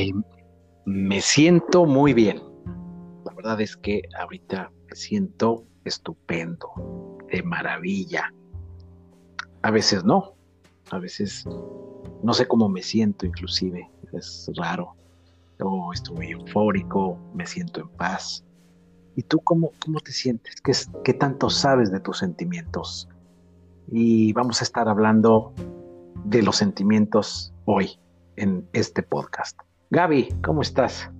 Ay, me siento muy bien. La verdad es que ahorita me siento estupendo, de maravilla. A veces no, a veces no sé cómo me siento inclusive, es raro. O estoy eufórico, me siento en paz. ¿Y tú cómo, cómo te sientes? ¿Qué, ¿Qué tanto sabes de tus sentimientos? Y vamos a estar hablando de los sentimientos hoy en este podcast. Gaby, ¿cómo estás?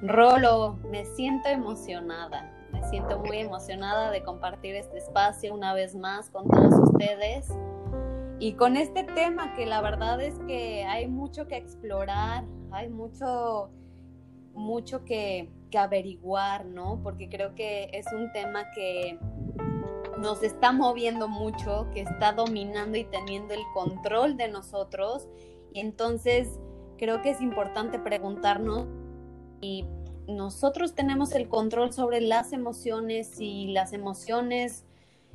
Rolo, me siento emocionada. Me siento muy emocionada de compartir este espacio una vez más con todos ustedes. Y con este tema que la verdad es que hay mucho que explorar, hay mucho, mucho que, que averiguar, ¿no? Porque creo que es un tema que nos está moviendo mucho, que está dominando y teniendo el control de nosotros. Entonces creo que es importante preguntarnos si nosotros tenemos el control sobre las emociones, si las emociones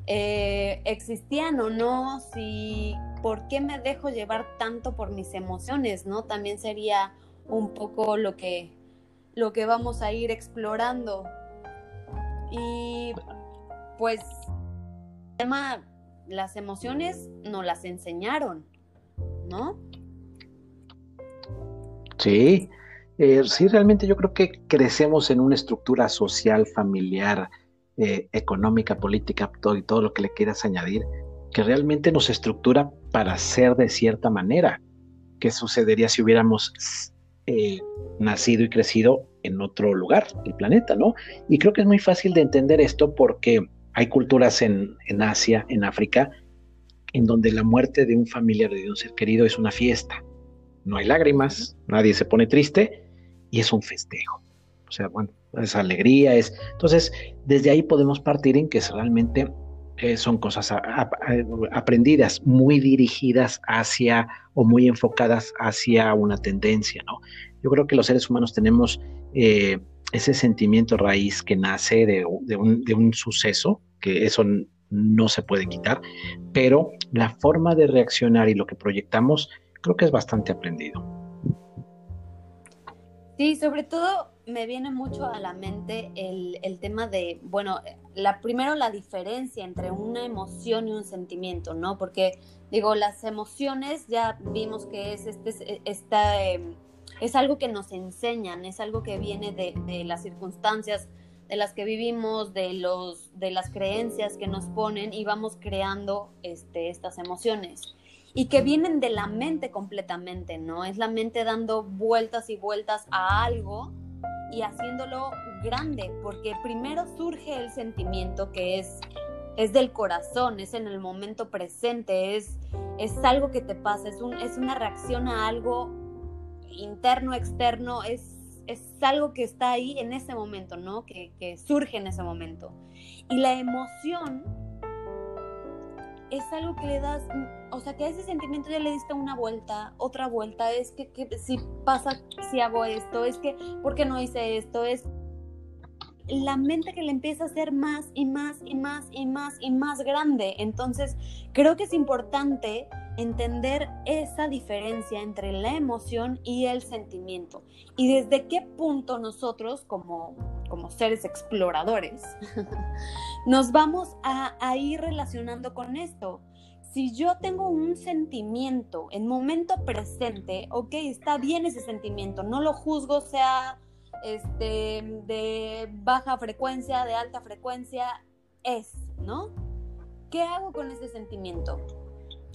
eh, existían o no, si por qué me dejo llevar tanto por mis emociones, ¿no? También sería un poco lo que, lo que vamos a ir explorando. Y pues tema, las emociones no las enseñaron, ¿no? Sí, eh, sí, realmente yo creo que crecemos en una estructura social, familiar, eh, económica, política, todo y todo lo que le quieras añadir, que realmente nos estructura para ser de cierta manera. ¿Qué sucedería si hubiéramos eh, nacido y crecido en otro lugar del planeta, no? Y creo que es muy fácil de entender esto porque hay culturas en, Asia, en África, en donde la muerte de un familiar, de un ser querido, es una fiesta. No hay lágrimas, nadie se pone triste y es un festejo. O sea, bueno, es alegría, es... Entonces, desde ahí podemos partir en que realmente eh, son cosas aprendidas, muy dirigidas hacia o muy enfocadas hacia una tendencia, ¿no? Yo creo que los seres humanos tenemos eh, ese sentimiento raíz que nace de, un, suceso, que eso no se puede quitar, pero la forma de reaccionar y lo que proyectamos creo que es bastante aprendido. Sí, sobre todo me viene mucho a la mente el, tema de, bueno, la, primero la diferencia entre una emoción y un sentimiento, ¿no? Porque digo, las emociones ya vimos que es este, esta... Em, es algo que nos enseñan, es algo que viene de, las circunstancias de las que vivimos, de, los, de las creencias que nos ponen y vamos creando este, estas emociones. Y que vienen de la mente completamente, ¿no? Es la mente dando vueltas y vueltas a algo y haciéndolo grande, porque primero surge el sentimiento que es, es del corazón, es en el momento presente, es, es algo que te pasa, es, es una reacción a algo interno, externo, es, es algo que está ahí en ese momento, ¿no? Que, surge en ese momento. Y la emoción es algo que le das, o sea, que a ese sentimiento ya le diste una vuelta, otra vuelta, es que, que si pasa, si hago esto, es que, ¿por qué no hice esto? Es la mente que le empieza a hacer más y más y más y más y más grande. Entonces, creo que es importante entender esa diferencia entre la emoción y el sentimiento y desde qué punto nosotros como, como seres exploradores nos vamos a, a ir relacionando con esto. Si yo tengo un sentimiento en momento presente, ok, está bien ese sentimiento, no lo juzgo, sea este, de baja frecuencia, de alta frecuencia, es, ¿no? ¿Qué hago con ese sentimiento?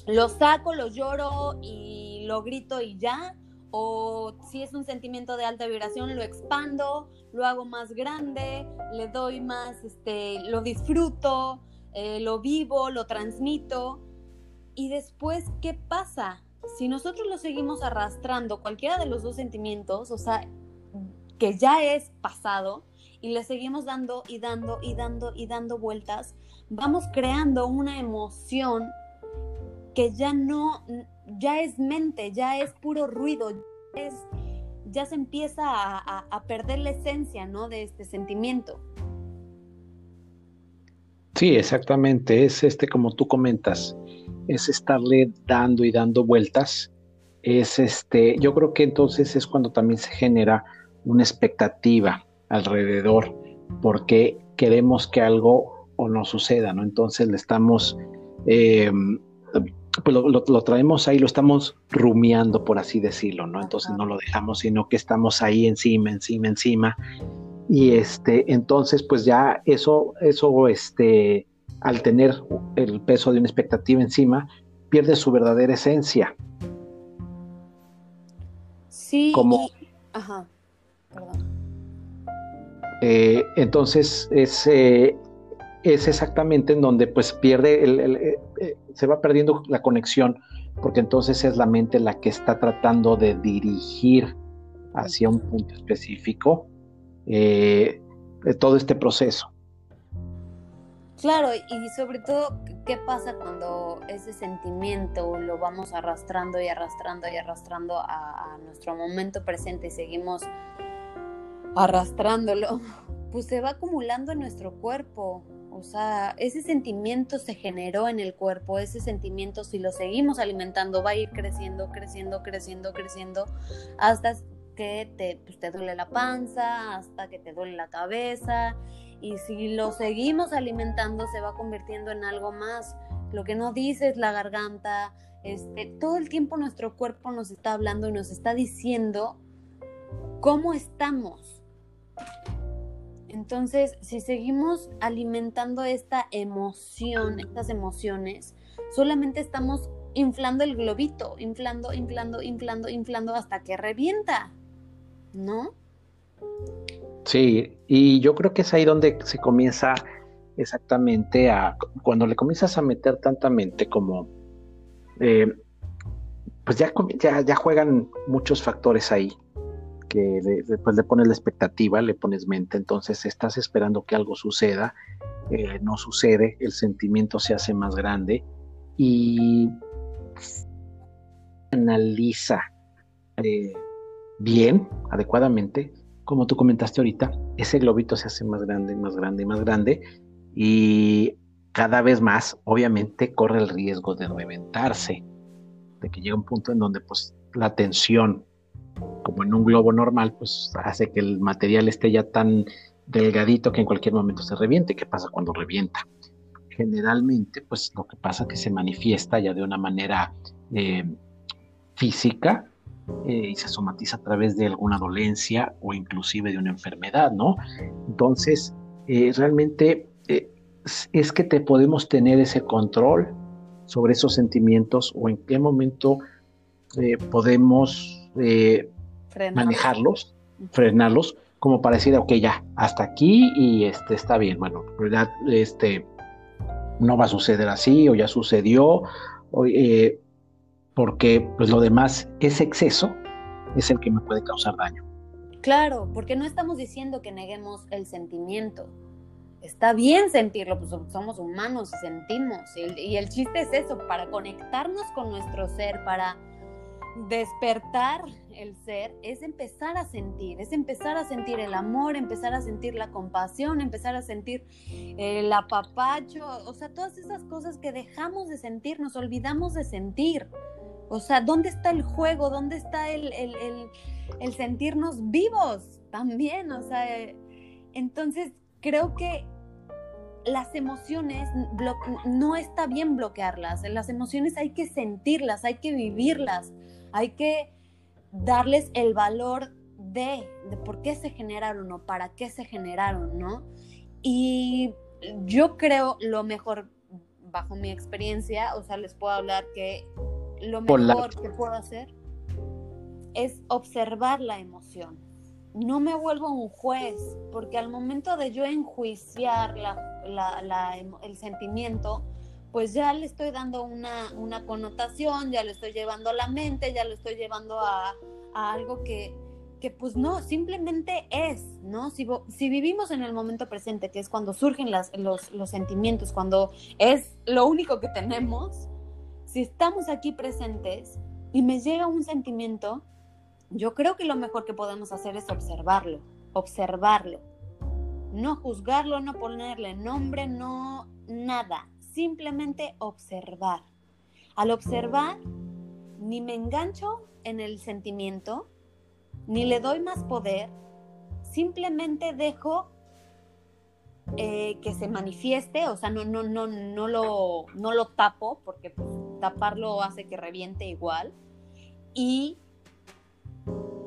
Lo saco, lo lloro y lo grito y ya. O si es un sentimiento de alta vibración, lo expando, lo hago más grande, le doy más, este, lo disfruto, eh, lo vivo, lo transmito. Y después, ¿qué pasa? Si nosotros lo seguimos arrastrando, cualquiera de los dos sentimientos, o sea, que ya es pasado, y le seguimos dando y dando y dando y dando vueltas, vamos creando una emoción que ya no, ya es mente, ya es puro ruido, es, ya se empieza a, perder la esencia, ¿no? De este sentimiento. Sí, exactamente. Es este, como tú comentas, es estarle dando y dando vueltas es este, yo creo que entonces es cuando también se genera una expectativa alrededor, porque queremos que algo o no suceda, ¿no? Entonces le estamos, eh, pues lo, traemos ahí, lo estamos rumiando, por así decirlo, ¿no? Entonces no lo dejamos, sino que estamos ahí encima, encima, encima. Y este, entonces, pues ya eso, eso, este, al tener el peso de una expectativa encima, pierde su verdadera esencia. Sí, como, ajá, perdón. Eh, entonces, es, eh, es exactamente en donde pues pierde, el, eh, se va perdiendo la conexión, porque entonces es la mente la que está tratando de dirigir hacia un punto específico todo este proceso. Claro, y sobre todo, ¿qué pasa cuando ese sentimiento lo vamos arrastrando y arrastrando y arrastrando a, nuestro momento presente y seguimos arrastrándolo? Pues se va acumulando en nuestro cuerpo. O sea, ese sentimiento se generó en el cuerpo, ese sentimiento si lo seguimos alimentando va a ir creciendo, creciendo, creciendo, creciendo, hasta que te, pues, te duele la panza, hasta que te duele la cabeza y si lo seguimos alimentando se va convirtiendo en algo más. Lo que no dice es la garganta, este, todo el tiempo nuestro cuerpo nos está hablando y nos está diciendo cómo estamos. Entonces, si seguimos alimentando esta emoción, estas emociones, solamente estamos inflando el globito, inflando, inflando, inflando, inflando hasta que revienta, ¿no? Sí, y yo creo que es ahí donde se comienza exactamente a, cuando le comienzas a meter tanta mente como, eh, pues ya, ya, juegan muchos factores ahí, que después le pones la expectativa, le pones mente, entonces estás esperando que algo suceda, eh, no sucede, el sentimiento se hace más grande y analiza eh, bien, adecuadamente, como tú comentaste ahorita, ese globito se hace más grande, más grande, más grande y cada vez más, obviamente, corre el riesgo de reventarse, de que llegue un punto en donde pues la tensión, como en un globo normal, pues hace que el material esté ya tan delgadito que en cualquier momento se reviente. ¿Qué pasa cuando revienta? Generalmente, pues lo que pasa es que se manifiesta ya de una manera eh, física, eh, y se somatiza a través de alguna dolencia o inclusive de una enfermedad, ¿no? Entonces, eh, realmente es que te podemos tener ese control sobre esos sentimientos o en qué momento podemos manejarlos, frenarlos, como para decir, ok, ya, hasta aquí y este está bien, bueno, ¿verdad? Este no va a suceder así o ya sucedió, o, porque pues lo demás, ese exceso, es el que me puede causar daño. Claro, porque no estamos diciendo que neguemos el sentimiento. Está bien sentirlo, pues somos humanos y sentimos. Y el, chiste es eso, para conectarnos con nuestro ser, para despertar el ser, es empezar a sentir, es empezar a sentir el amor, empezar a sentir la compasión, empezar a sentir el apapacho, o sea, todas esas cosas que dejamos de sentir, nos olvidamos de sentir. O sea, ¿dónde está el juego? ¿Dónde está el, sentirnos vivos también? O sea, entonces creo que las emociones no está bien bloquearlas. Las emociones hay que sentirlas, hay que vivirlas, hay que darles el valor de, de por qué se generaron o para qué se generaron, ¿no? Y yo creo lo mejor, bajo mi experiencia, o sea, les puedo hablar que lo mejor que puedo hacer es observar la emoción. No me vuelvo un juez, porque al momento de yo enjuiciar el sentimiento, pues ya le estoy dando una, connotación, ya lo estoy llevando a la mente, ya lo estoy llevando a, algo que, que, pues no, simplemente es, ¿no? Si, si, vivimos en el momento presente, que es cuando surgen las, los, los sentimientos, cuando es lo único que tenemos, si estamos aquí presentes y me llega un sentimiento, yo creo que lo mejor que podemos hacer es observarlo, observarlo. No juzgarlo, no ponerle nombre, no nada. Simplemente observar. Al observar, ni me engancho en el sentimiento, ni le doy más poder, simplemente dejo eh, que se manifieste, o sea, no, no, no, no, lo, no lo tapo, porque pues, taparlo hace que reviente igual, y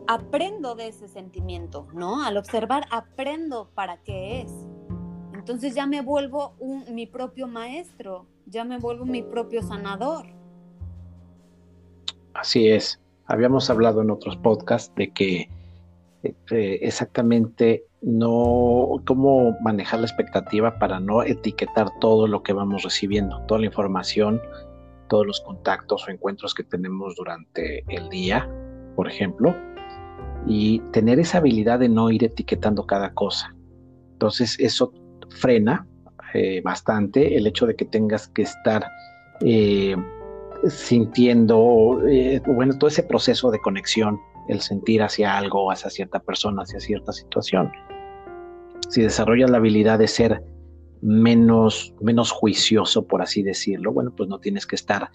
aprendo de ese sentimiento, ¿no? Al observar, aprendo para qué es. Entonces ya me vuelvo un, mi propio maestro, ya me vuelvo mi propio sanador. Así es. Habíamos hablado en otros podcasts de que eh, exactamente no cómo manejar la expectativa para no etiquetar todo lo que vamos recibiendo, toda la información, todos los contactos o encuentros que tenemos durante el día, por ejemplo, y tener esa habilidad de no ir etiquetando cada cosa. Entonces eso frena eh, bastante el hecho de que tengas que estar eh, sintiendo, eh, bueno, todo ese proceso de conexión, el sentir hacia algo, hacia cierta persona, hacia cierta situación. Si desarrollas la habilidad de ser menos, menos juicioso, por así decirlo, bueno, pues no tienes que estar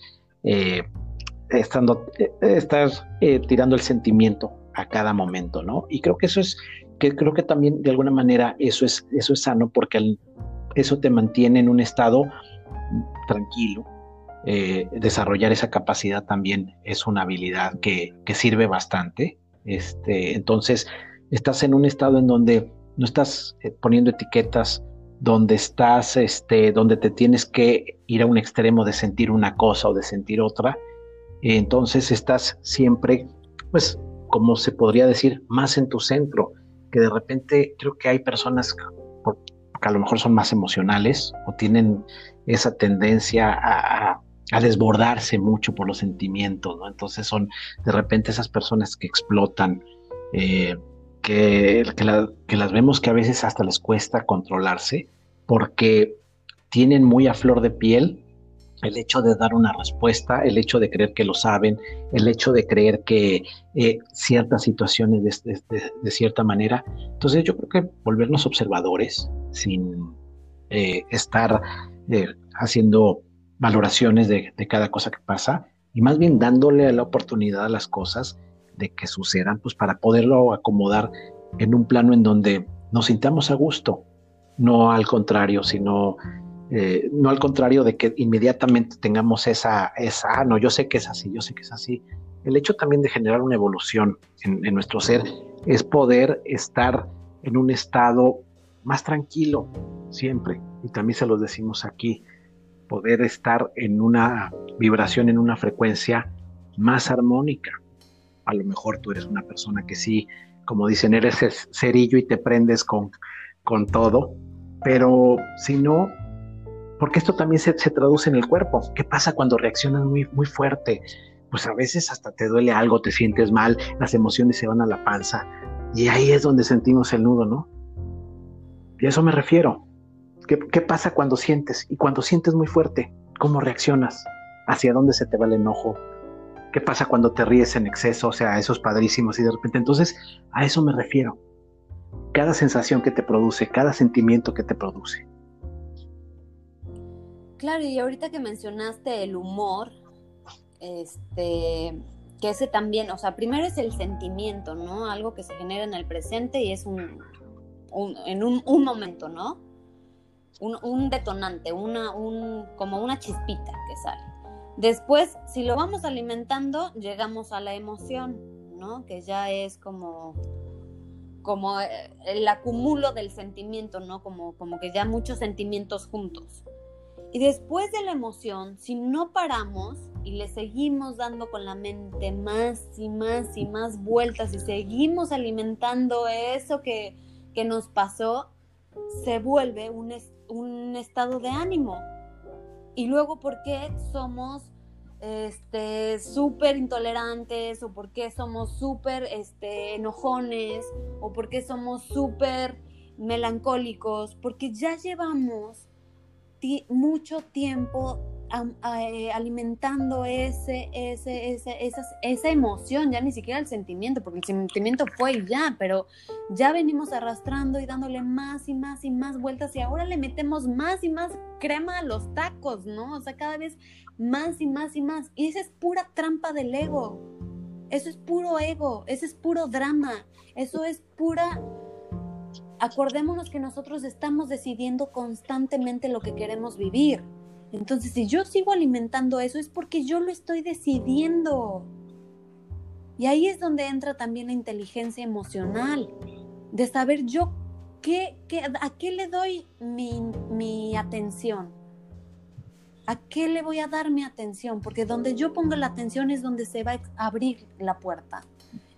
estando, estar tirando el sentimiento a cada momento, ¿no? Y creo que eso es, que creo que también de alguna manera eso es, eso es sano porque eso te mantiene en un estado tranquilo. Eh, desarrollar esa capacidad también es una habilidad que, que sirve bastante. Este, entonces, estás en un estado en donde no estás eh, poniendo etiquetas, donde estás, este, donde te tienes que ir a un extremo de sentir una cosa o de sentir otra. Entonces estás siempre, pues, como se podría decir, más en tu centro, que de repente creo que hay personas que a lo mejor son más emocionales o tienen esa tendencia a, desbordarse mucho por los sentimientos, ¿no? Entonces son de repente esas personas que explotan, eh, que, que las vemos que a veces hasta les cuesta controlarse porque tienen muy a flor de piel el hecho de dar una respuesta, el hecho de creer que lo saben, el hecho de creer que eh, ciertas situaciones de, cierta manera. Entonces yo creo que volvernos observadores sin eh, estar eh, haciendo valoraciones de, cada cosa que pasa y más bien dándole la oportunidad a las cosas de que sucedan, pues para poderlo acomodar en un plano en donde nos sintamos a gusto, no al contrario, sino eh, no al contrario de que inmediatamente tengamos esa, esa, ah, no, yo sé que es así, yo sé que es así. El hecho también de generar una evolución en, nuestro ser es poder estar en un estado más tranquilo siempre, y también se los decimos aquí, poder estar en una vibración, en una frecuencia más armónica. A lo mejor tú eres una persona que sí, como dicen, eres cerillo y te prendes con, con todo, pero si no, porque esto también se, traduce en el cuerpo. ¿Qué pasa cuando reaccionas muy, muy fuerte? Pues a veces hasta te duele algo, te sientes mal, las emociones se van a la panza y ahí es donde sentimos el nudo, ¿no? Y a eso me refiero. ¿Qué, ¿Qué pasa cuando sientes? Y cuando sientes muy fuerte, ¿cómo reaccionas? ¿Hacia dónde se te va el enojo? ¿Qué pasa cuando te ríes en exceso? O sea, esos padrísimos y de repente. Entonces, a eso me refiero. Cada sensación que te produce, cada sentimiento que te produce. Claro, y ahorita que mencionaste el humor, este, que ese también, o sea, primero es el sentimiento, ¿no? Algo que se genera en el presente y es un, en un, momento, ¿no? Un, detonante, una, un, como una chispita que sale. Después, si lo vamos alimentando, llegamos a la emoción, ¿no? Que ya es como, como eh, el acumulo del sentimiento, ¿no? Como, como que ya muchos sentimientos juntos. Y después de la emoción, si no paramos y le seguimos dando con la mente más y más y más vueltas y seguimos alimentando eso que, nos pasó, se vuelve un, un estado de ánimo. Y luego, ¿por qué somos este súper intolerantes o por qué somos súper este, enojones o por qué somos súper melancólicos? Porque ya llevamos mucho tiempo eh, alimentando ese, ese, ese, esa emoción, ya ni siquiera el sentimiento, porque el sentimiento fue ya, pero ya venimos arrastrando y dándole más y más y más vueltas y ahora le metemos más y más crema a los tacos, ¿no? O sea, cada vez más y más y más. Y esa es pura trampa del ego. Eso es puro ego, eso es puro drama, eso es pura... Acordémonos que nosotros estamos decidiendo constantemente lo que queremos vivir. Entonces, si yo sigo alimentando eso es porque yo lo estoy decidiendo. Y ahí es donde entra también la inteligencia emocional, de saber yo qué, a qué le doy mi, mi atención. ¿A qué le voy a dar mi atención? Porque donde yo pongo la atención es donde se va a abrir la puerta.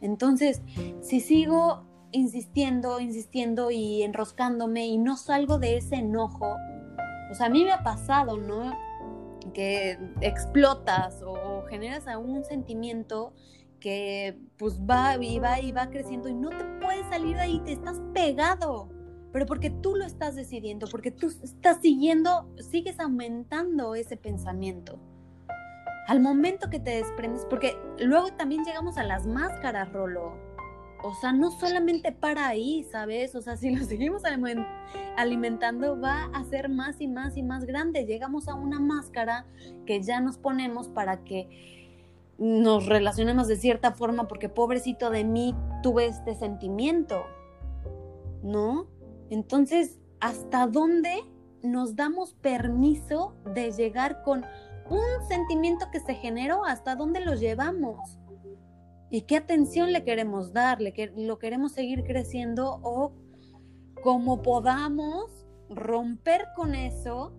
Entonces, si sigo insistiendo, insistiendo y enroscándome y no salgo de ese enojo, o sea, a mí me ha pasado, ¿no? Que explotas o, generas algún sentimiento que pues va y va y va creciendo y no te puedes salir de ahí, te estás pegado, pero porque tú lo estás decidiendo, porque tú estás siguiendo, sigues aumentando ese pensamiento. Al momento que te desprendes, porque luego también llegamos a las máscaras, Rolo. O sea, no solamente para ahí, ¿sabes? O sea, si lo seguimos alimentando va a ser más y más y más grande. Llegamos a una máscara que ya nos ponemos para que nos relacionemos de cierta forma porque pobrecito de mí tuve este sentimiento, ¿no? Entonces, ¿hasta dónde nos damos permiso de llegar con un sentimiento que se generó? ¿Hasta dónde lo llevamos? Y qué atención le queremos dar, lo queremos seguir creciendo o como podamos romper con eso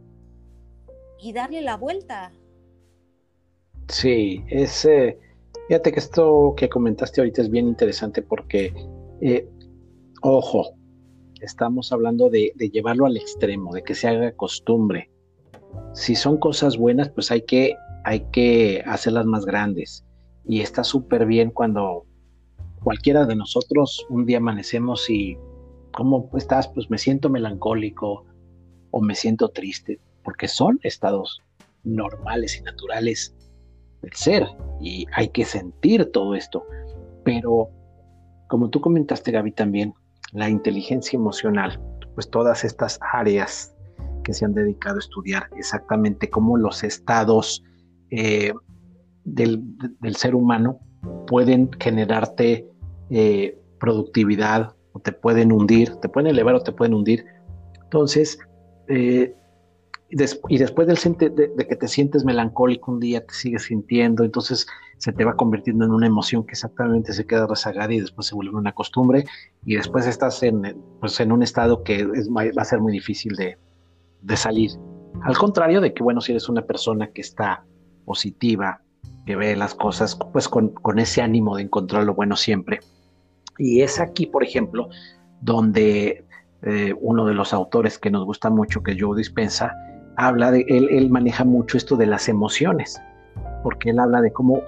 y darle la vuelta. Sí, es, eh, fíjate que esto que comentaste ahorita es bien interesante porque, eh, ojo, estamos hablando de, de, llevarlo al extremo, de que se haga costumbre. Si son cosas buenas, pues hay que, hay que hacerlas más grandes y está súper bien cuando cualquiera de nosotros un día amanecemos y ¿cómo estás? Pues me siento melancólico o me siento triste, porque son estados normales y naturales del ser y hay que sentir todo esto. Pero como tú comentaste, Gaby, también, la inteligencia emocional, pues todas estas áreas que se han dedicado a estudiar exactamente cómo los estados eh, del, ser humano pueden generarte eh, productividad o te pueden hundir, te pueden elevar o te pueden hundir. Entonces, eh, y después del, de, de, que te sientes melancólico un día, te sigues sintiendo, entonces se te va convirtiendo en una emoción que exactamente se queda rezagada y después se vuelve una costumbre y después estás en, pues en un estado que va a ser muy difícil de, de salir. Al contrario de que, bueno, si eres una persona que está positiva, que ve las cosas pues con, ese ánimo de encontrar lo bueno siempre. Y es aquí, por ejemplo, donde eh, uno de los autores que nos gusta mucho, que Joe Dispensa, habla de, él, él maneja mucho esto de las emociones, porque él habla de cómo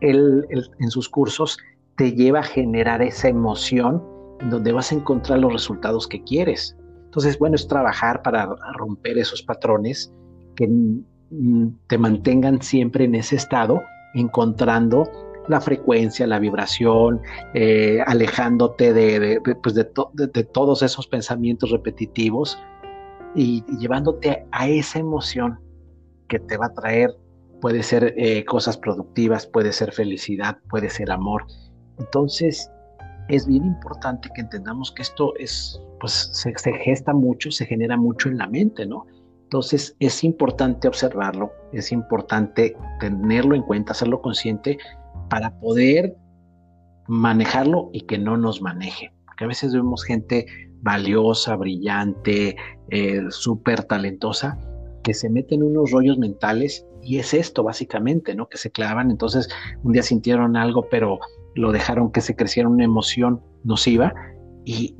él, en sus cursos te lleva a generar esa emoción donde vas a encontrar los resultados que quieres. Entonces, bueno, es trabajar para romper esos patrones que te mantengan siempre en ese estado, encontrando la frecuencia, la vibración, eh, alejándote de, pues de, todos esos pensamientos repetitivos y, llevándote a esa emoción que te va a traer, puede ser eh, cosas productivas, puede ser felicidad, puede ser amor. Entonces, es bien importante que entendamos que esto es, pues se gesta mucho, se genera mucho en la mente, ¿no? Entonces es importante observarlo, es importante tenerlo en cuenta, hacerlo consciente para poder manejarlo y que no nos maneje. Porque a veces vemos gente valiosa, brillante, eh, súper talentosa, que se mete en unos rollos mentales y es esto básicamente, ¿no? Que se clavan, entonces un día sintieron algo, pero lo dejaron que se creciera una emoción nociva y,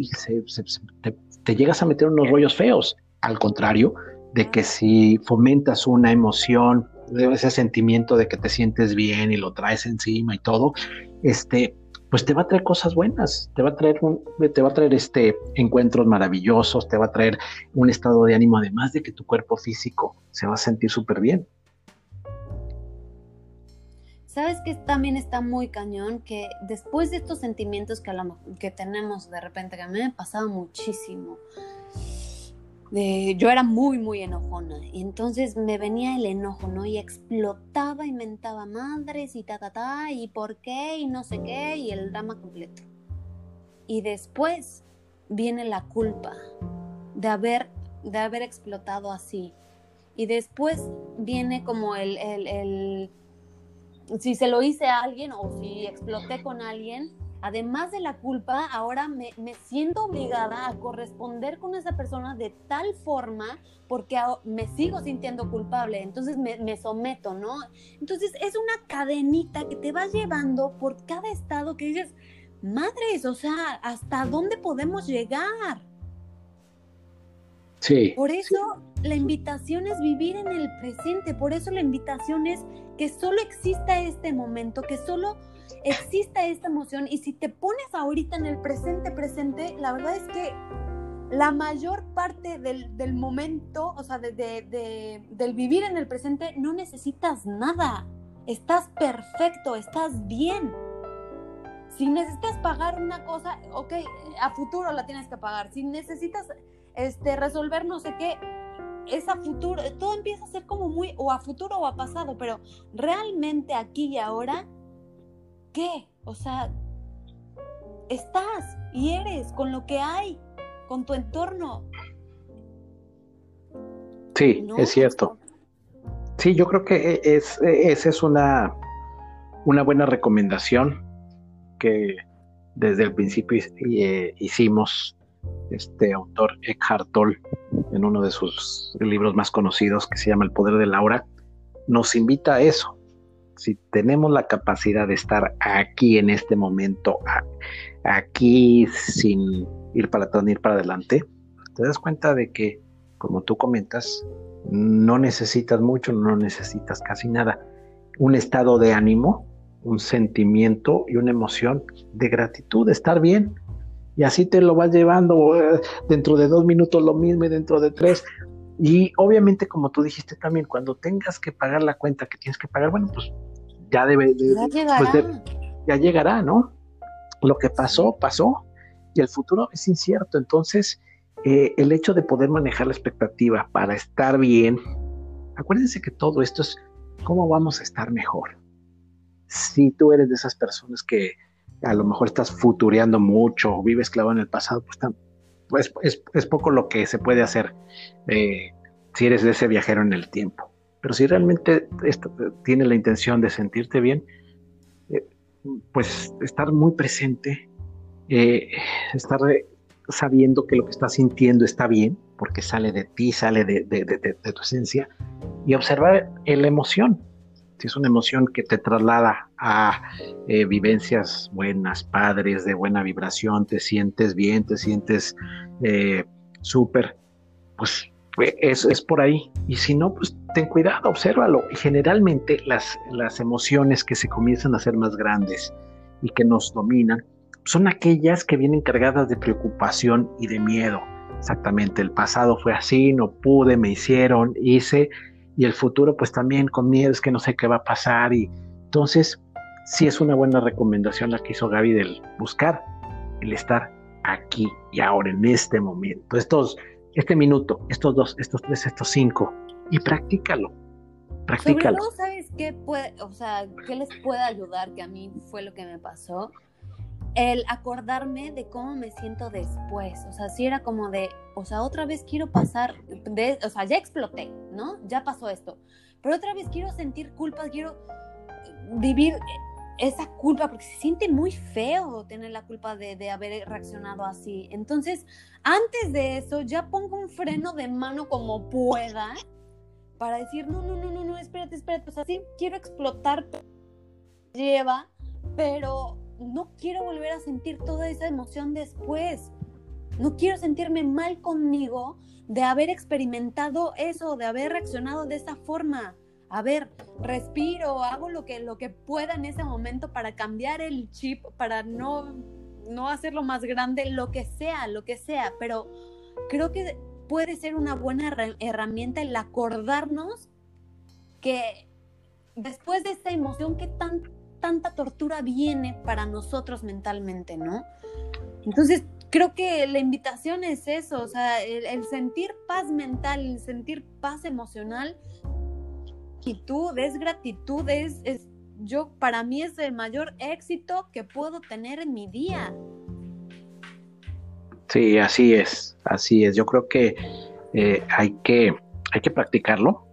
te, te llegas a meter unos rollos feos. Al contrario, de que si fomentas una emoción, ese sentimiento de que te sientes bien y lo traes encima y todo, este, pues te va a traer cosas buenas, te va a traer un, te va a traer este encuentros maravillosos, te va a traer un estado de ánimo, además de que tu cuerpo físico se va a sentir súper bien. ¿Sabes que también está muy cañón? Que después de estos sentimientos que, que tenemos de repente, que a mí me ha pasado muchísimo, yo era muy, muy enojona. Y entonces me venía el enojo, ¿no? Y explotaba y mentaba madres y ta, ta, ta, y por qué, y no sé qué, y el drama completo. Y después viene la culpa de haber, de haber explotado así. Y después viene como el, el, el, si se lo hice a alguien o si exploté con alguien, además de la culpa, ahora me, siento obligada a corresponder con esa persona de tal forma porque me sigo sintiendo culpable, entonces me, someto, ¿no? Entonces es una cadenita que te va llevando por cada estado que dices, madres, o sea, ¿hasta dónde podemos llegar? Sí. Por eso la invitación es vivir en el presente, por eso la invitación es que solo exista este momento, que solo exista esta emoción y si te pones ahorita en el presente presente, la verdad es que la mayor parte del, momento, o sea, de, del vivir en el presente, no necesitas nada. Estás perfecto, estás bien. Si necesitas pagar una cosa, ok, a futuro la tienes que pagar. Si necesitas este, resolver no sé qué, es a futuro. Todo empieza a ser como muy o a futuro o a pasado, pero realmente aquí y ahora qué? O sea, estás y eres con lo que hay, con tu entorno. Sí, es cierto. Sí, yo creo que e, es, e, esa es una, una buena recomendación que desde el principio eh, hicimos este autor Eckhart Tolle en uno de sus libros más conocidos que se llama El poder de Laura, nos invita a eso, si tenemos la capacidad de estar aquí en este momento, aquí sin ir para atrás ni ir para adelante, te das cuenta de que, como tú comentas, no necesitas mucho, no necesitas casi nada. Un estado de ánimo, un sentimiento y una emoción de gratitud, de estar bien. Y así te lo vas llevando eh, dentro de dos minutos lo mismo y dentro de tres. Y obviamente, como tú dijiste también, cuando tengas que pagar la cuenta que tienes que pagar, bueno, pues ya debe, ya, llegará. Pues ya llegará, ¿no? Lo que pasó, pasó, y el futuro es incierto. Entonces, eh, el hecho de poder manejar la expectativa para estar bien, acuérdense que todo esto es cómo vamos a estar mejor. Si tú eres de esas personas que a lo mejor estás futureando mucho o vives clavado en el pasado, pues es, es, poco lo que se puede hacer eh, si eres de ese viajero en el tiempo. Pero si realmente esto, tiene la intención de sentirte bien, eh, pues estar muy presente, eh, estar sabiendo que lo que estás sintiendo está bien, porque sale de ti, sale de, tu esencia, y observar la emoción. Si es una emoción que te traslada a vivencias buenas, padres, de buena vibración, te sientes bien, te sientes eh, súper, pues es, es, por ahí. Y si no, pues ten cuidado, obsérvalo. Y generalmente las, las emociones que se comienzan a ser más grandes y que nos dominan son aquellas que vienen cargadas de preocupación y de miedo. Exactamente, el pasado fue así, no pude, me hicieron, hice, y el futuro pues también con miedo, es que no sé qué va a pasar. Y entonces, sí es una buena recomendación la que hizo Gaby del buscar el estar aquí y ahora, en este momento. Estos, este minuto, estos dos, estos tres, estos cinco, y practícalo. Practícalo. Sobre ¿sabes qué puede, o sea, qué les puede ayudar? Que a mí fue lo que me pasó. El acordarme de cómo me siento después. O sea, si era como de, o sea, otra vez quiero pasar, de, o sea, ya exploté, ¿no? Ya pasó esto. Pero otra vez quiero sentir culpa, quiero vivir esa culpa, porque se siente muy feo tener la culpa de, de, haber reaccionado así. Entonces, antes de eso, ya pongo un freno de mano como pueda para decir, no, no, no, no, no, espérate, espérate, o sea, sí quiero explotar, lleva, pero no quiero volver a sentir toda esa emoción después. No quiero sentirme mal conmigo de haber experimentado eso, de haber reaccionado de esa forma. a ver, respiro, hago lo que, lo que pueda en ese momento para cambiar el chip, para no, no hacerlo más grande, lo que sea, lo que sea, pero creo que puede ser una buena herramienta el acordarnos que después de esta emoción que tan, tanta tortura viene para nosotros mentalmente, ¿no? Entonces, creo que la invitación es eso, o sea, el, sentir paz mental, el sentir paz emocional, gratitud, es gratitud, es, es, yo, para mí es el mayor éxito que puedo tener en mi día. Sí, así es, así es. Yo creo que eh, hay que hay que practicarlo,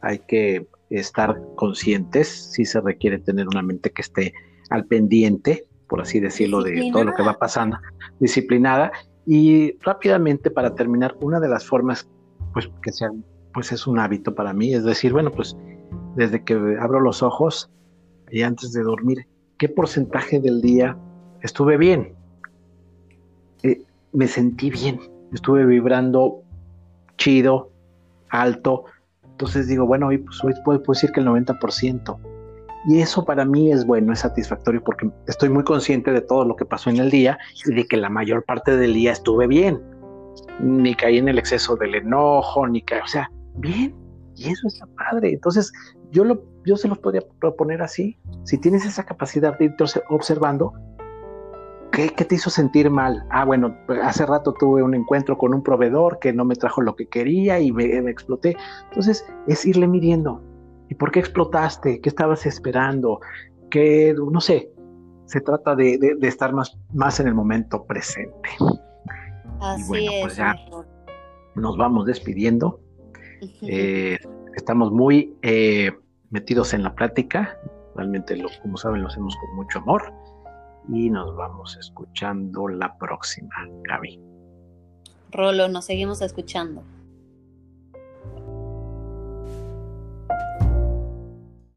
hay que estar conscientes, si se requiere tener una mente que esté al pendiente, por así decirlo, de todo lo que va pasando, disciplinada. Y rápidamente, para terminar, una de las formas, pues que sea, pues es un hábito para mí, es decir, bueno, pues desde que abro los ojos y antes de dormir, ¿qué porcentaje del día estuve bien? Eh, me sentí bien, estuve vibrando chido, alto. Entonces digo, bueno, hoy, pues, hoy puedo, decir que el 90%. Y eso para mí es bueno, es satisfactorio porque estoy muy consciente de todo lo que pasó en el día y de que la mayor parte del día estuve bien. Ni caí en el exceso del enojo, ni caí, o sea, bien. Y eso está padre. Entonces, yo, lo, yo se los podría proponer así. Si tienes esa capacidad de ir observando, ¿Qué, te hizo sentir mal? Ah, bueno, hace rato tuve un encuentro con un proveedor que no me trajo lo que quería y me, exploté. Entonces, es irle midiendo. ¿Y por qué explotaste? ¿Qué estabas esperando? ¿Qué, no sé, se trata de, estar más, más en el momento presente. Así bueno, pues ya nos vamos despidiendo. Eh, estamos muy eh, metidos en la plática. Realmente, lo, como saben, lo hacemos con mucho amor y nos vamos escuchando la próxima, Gaby. Rolo, nos seguimos escuchando.